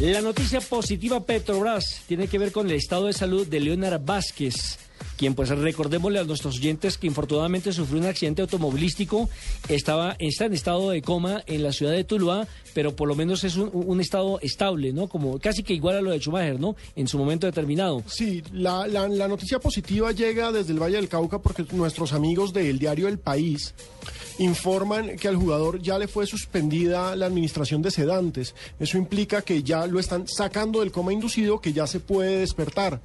La noticia positiva Petrobras tiene que ver con el estado de salud de Leonard Vázquez quien pues recordémosle a nuestros oyentes que infortunadamente sufrió un accidente automovilístico, estaba está en estado de coma en la ciudad de Tuluá, pero por lo menos es un, estado estable, ¿no? Como casi que igual a lo de Schumacher, ¿no? En su momento determinado. Sí, la, la, la noticia positiva llega desde el Valle del Cauca porque nuestros amigos del diario El País informan que al jugador ya le fue suspendida la administración de sedantes. Eso implica que ya lo están sacando del coma inducido, que ya se puede despertar.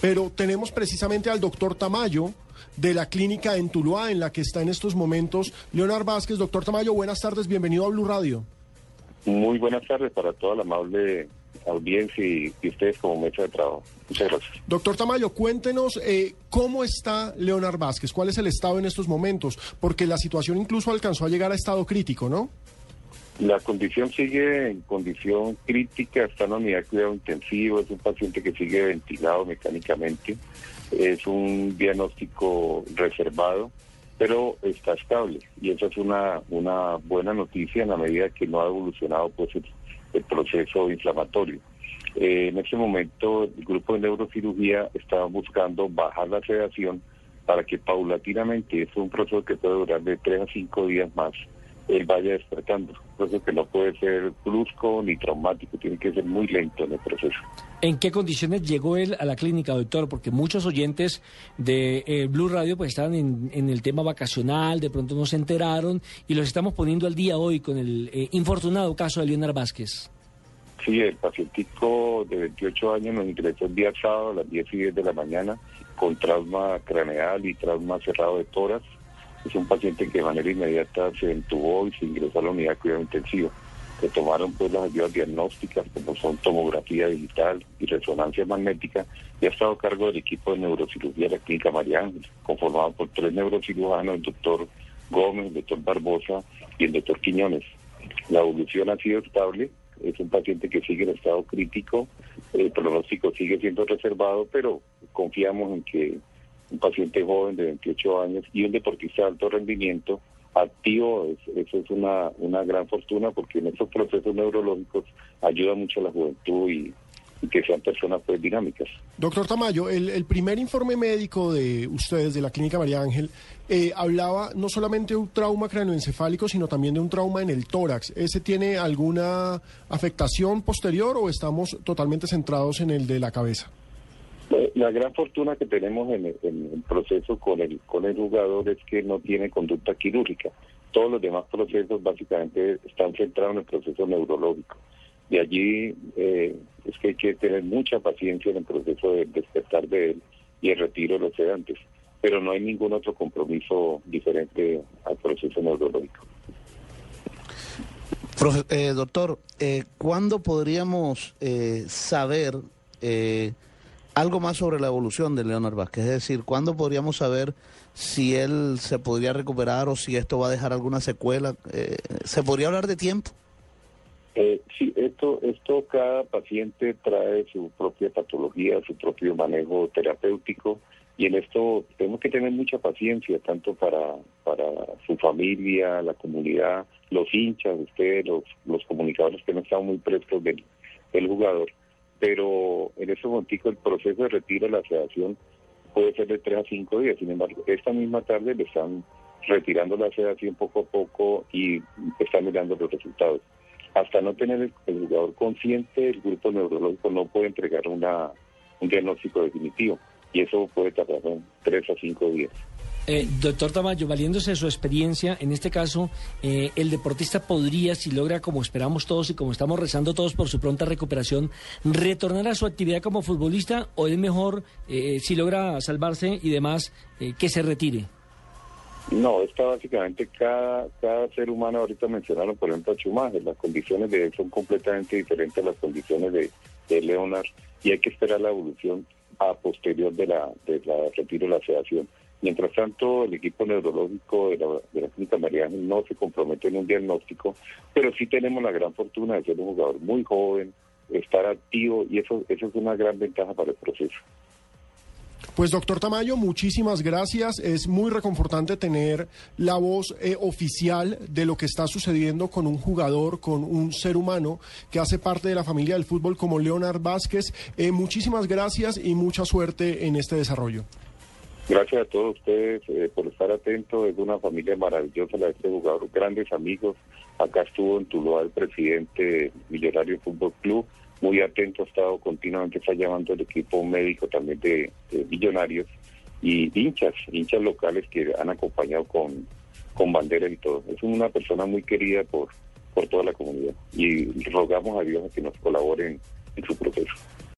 Pero tenemos precisamente al doctor Tamayo de la clínica en Tuluá, en la que está en estos momentos Leonard Vázquez. Doctor Tamayo, buenas tardes, bienvenido a Blue Radio. Muy buenas tardes para toda la amable audiencia y, ustedes como mesa de trabajo. Muchas gracias. Doctor Tamayo, cuéntenos eh, cómo está Leonard Vázquez, cuál es el estado en estos momentos, porque la situación incluso alcanzó a llegar a estado crítico, ¿no? La condición sigue en condición crítica, está en unidad de cuidado intensivo, es un paciente que sigue ventilado mecánicamente, es un diagnóstico reservado, pero está estable y esa es una, una buena noticia en la medida que no ha evolucionado pues, el, proceso inflamatorio. Eh, en este momento el grupo de neurocirugía está buscando bajar la sedación para que paulatinamente, es un proceso que puede durar de tres a cinco días más, él vaya despertando. Entonces que no puede ser brusco ni traumático, tiene que ser muy lento en el proceso. ¿En qué condiciones llegó él a la clínica, doctor? Porque muchos oyentes de eh, Blue Radio pues estaban en, el tema vacacional, de pronto no se enteraron y los estamos poniendo al día hoy con el eh, infortunado caso de Leonard Vázquez. Sí, el pacientico de 28 años nos ingresó el día sábado a las 10 y 10 de la mañana con trauma craneal y trauma cerrado de toras es un paciente que de manera inmediata se entubó y se ingresó a la unidad de cuidado intensivo. Se tomaron pues las ayudas diagnósticas como son tomografía digital y resonancia magnética y ha estado a cargo del equipo de neurocirugía de la clínica María Ángel, conformado por tres neurocirujanos, el doctor Gómez, el doctor Barbosa y el doctor Quiñones. La evolución ha sido estable, es un paciente que sigue en estado crítico, el pronóstico sigue siendo reservado, pero confiamos en que un paciente joven de 28 años y un deportista de alto rendimiento activo, eso es una, una gran fortuna porque en estos procesos neurológicos ayuda mucho a la juventud y, que sean personas pues dinámicas. Doctor Tamayo, el, primer informe médico de ustedes de la Clínica María Ángel eh, hablaba no solamente de un trauma cráneoencefálico, sino también de un trauma en el tórax. ¿Ese tiene alguna afectación posterior o estamos totalmente centrados en el de la cabeza? La gran fortuna que tenemos en el, proceso con el, con el jugador es que no tiene conducta quirúrgica. Todos los demás procesos básicamente están centrados en el proceso neurológico. De allí eh, es que hay que tener mucha paciencia en el proceso de despertar de él y el retiro de los sedantes. Pero no hay ningún otro compromiso diferente al proceso neurológico. Eh, doctor, eh, ¿cuándo podríamos eh, saber algo más sobre la evolución de Leonard Vázquez, es decir, ¿cuándo podríamos saber si él se podría recuperar o si esto va a dejar alguna secuela? Eh, ¿Se podría hablar de tiempo? Eh, sí, esto, esto cada paciente trae su propia patología, su propio manejo terapéutico y en esto tenemos que tener mucha paciencia, tanto para, para su familia, la comunidad, los hinchas, ustedes, los, los comunicadores que no están muy prestos del, del jugador pero en ese momento el proceso de retiro de la sedación puede ser de tres a cinco días. Sin embargo, esta misma tarde le están retirando la sedación poco a poco y están mirando los resultados. Hasta no tener el, jugador consciente, el grupo neurológico no puede entregar una, un diagnóstico definitivo y eso puede tardar tres a cinco días. Eh, doctor Tamayo, valiéndose de su experiencia, en este caso, eh, el deportista podría, si logra, como esperamos todos y como estamos rezando todos por su pronta recuperación, retornar a su actividad como futbolista o es mejor, eh, si logra salvarse y demás, que se retire? No, está básicamente cada, cada ser humano, ahorita mencionaron por ejemplo a Schumacher, las condiciones de él son completamente diferentes a las condiciones de, de Leonard y hay que esperar la evolución a posterior de la, de la retiro de la sedación. Mientras tanto, el equipo neurológico de la, de la Clínica Mariana no se compromete en un diagnóstico, pero sí tenemos la gran fortuna de ser un jugador muy joven, estar activo y eso, eso es una gran ventaja para el proceso. Pues doctor Tamayo, muchísimas gracias. Es muy reconfortante tener la voz eh, oficial de lo que está sucediendo con un jugador, con un ser humano que hace parte de la familia del fútbol como Leonard Vázquez. Eh, muchísimas gracias y mucha suerte en este desarrollo. Gracias a todos ustedes eh, por estar atentos. Es una familia maravillosa la de este jugador, grandes amigos. Acá estuvo en Tuluá el presidente Millonario Fútbol Club muy atento, ha estado continuamente, está llamando el equipo médico también de, Millonarios y hinchas, hinchas locales que han acompañado con, con banderas y todo. Es una persona muy querida por, por toda la comunidad y rogamos a Dios a que nos colaboren en su proceso.